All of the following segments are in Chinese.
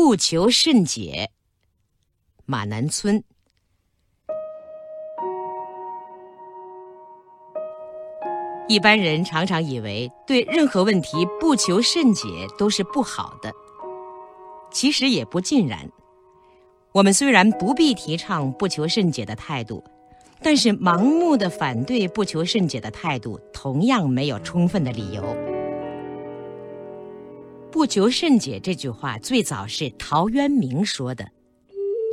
不求甚解。马南村。一般人常常以为对任何问题不求甚解都是不好的，其实也不尽然。我们虽然不必提倡不求甚解的态度，但是盲目的反对不求甚解的态度同样没有充分的理由。不求甚解这句话最早是陶渊明说的，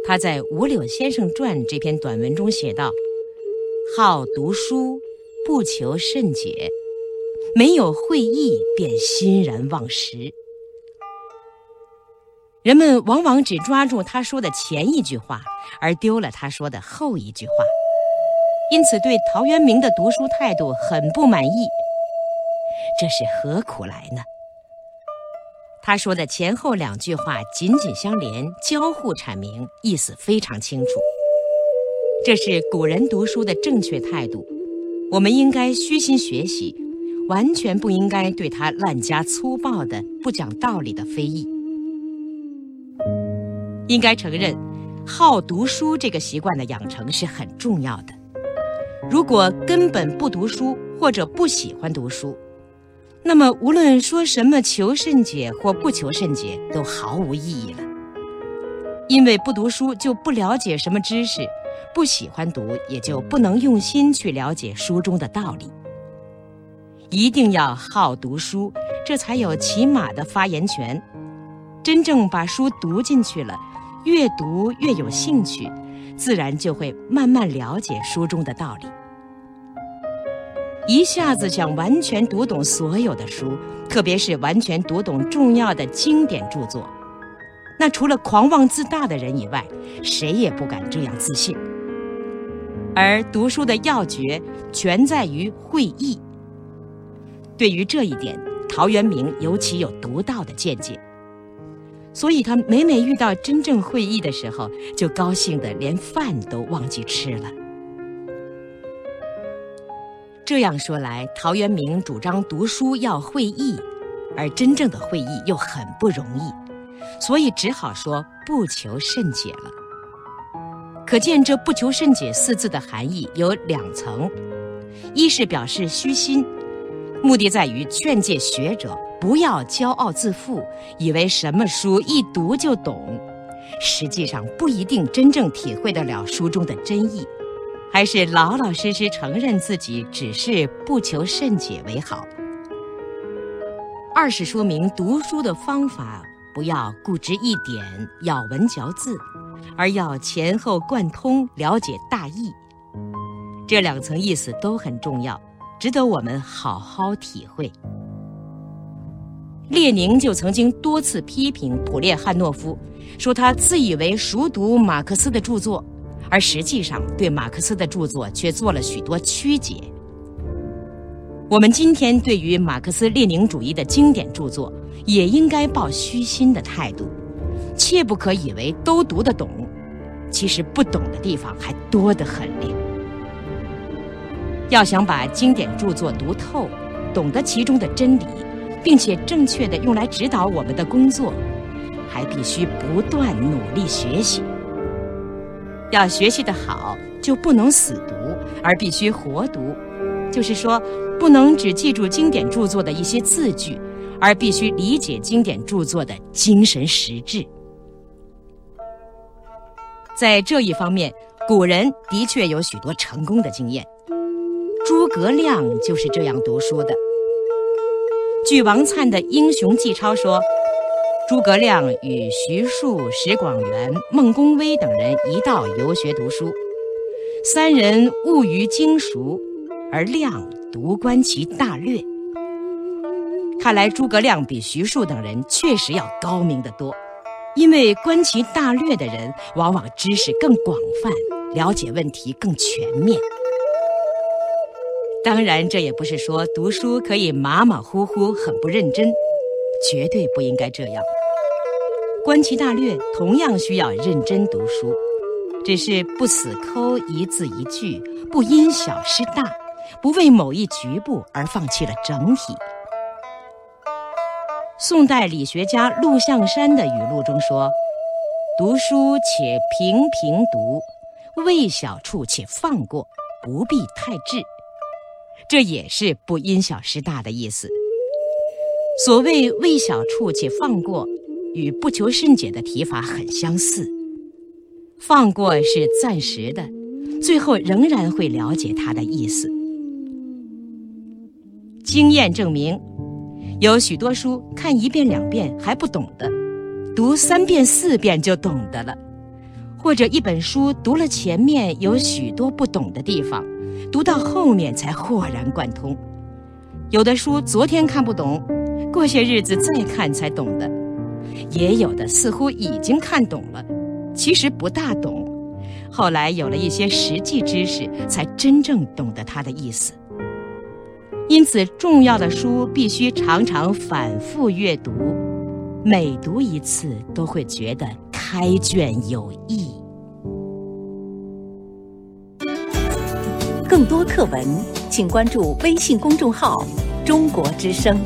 他在《五柳先生传》这篇短文中写道：“好读书。”不求甚解，没有会意便欣然忘食。人们往往只抓住他说的前一句话，而丢了他说的后一句话，因此对陶渊明的读书态度很不满意。这是何苦来呢？他说的前后两句话紧紧相连，交互阐明，意思非常清楚。这是古人读书的正确态度。我们应该虚心学习，完全不应该对他滥加粗暴的、不讲道理的非议。应该承认，好读书这个习惯的养成是很重要的。如果根本不读书或者不喜欢读书，那么无论说什么求甚解或不求甚解，都毫无意义了。因为不读书就不了解什么知识。不喜欢读，也就不能用心去了解书中的道理。一定要好读书，这才有起码的发言权。真正把书读进去了，越读越有兴趣，自然就会慢慢了解书中的道理。一下子想完全读懂所有的书，特别是完全读懂重要的经典著作，那除了狂妄自大的人以外，谁也不敢这样自信。而读书的要诀全在于会意。对于这一点，陶渊明尤其有独到的见解，所以他每每遇到真正会意的时候，就高兴得连饭都忘记吃了。这样说来，陶渊明主张读书要会意，而真正的会意又很不容易，所以只好说不求甚解了。可见这“不求甚解”四字的含义有两层：一是表示虚心，目的在于劝诫学者不要骄傲自负，以为什么书一读就懂，实际上不一定真正体会得了书中的真意，还是老老实实承认自己只是不求甚解为好。二是说明读书的方法不要固执一点，咬文嚼字。而要前后贯通，了解大意，这两层意思都很重要，值得我们好好体会。列宁就曾经多次批评普列汉诺夫，说他自以为熟读马克思的著作，而实际上对马克思的著作却做了许多曲解。我们今天对于马克思列宁主义的经典著作，也应该抱虚心的态度。切不可以为都读得懂，其实不懂的地方还多得很。要想把经典著作读透，懂得其中的真理，并且正确的用来指导我们的工作，还必须不断努力学习。要学习的好，就不能死读，而必须活读，就是说，不能只记住经典著作的一些字句，而必须理解经典著作的精神实质。在这一方面，古人的确有许多成功的经验。诸葛亮就是这样读书的。据王粲的《英雄纪钞》说，诸葛亮与徐庶、石广元、孟公威等人一道游学读书，三人务于经熟，而亮读观其大略。看来诸葛亮比徐庶等人确实要高明得多。因为观其大略的人，往往知识更广泛，了解问题更全面。当然，这也不是说读书可以马马虎虎、很不认真，绝对不应该这样。观其大略同样需要认真读书，只是不死抠一字一句，不因小失大，不为某一局部而放弃了整体。宋代理学家陆象山的语录中说：“读书且平平读，未小处且放过，不必太滞。”这也是不因小失大的意思。所谓“未小处且放过”，与不求甚解的提法很相似。放过是暂时的，最后仍然会了解它的意思。经验证明。有许多书看一遍两遍还不懂的，读三遍四遍就懂得了；或者一本书读了前面有许多不懂的地方，读到后面才豁然贯通。有的书昨天看不懂，过些日子再看才懂的；也有的似乎已经看懂了，其实不大懂，后来有了一些实际知识，才真正懂得它的意思。因此，重要的书必须常常反复阅读，每读一次都会觉得开卷有益。更多课文，请关注微信公众号“中国之声”。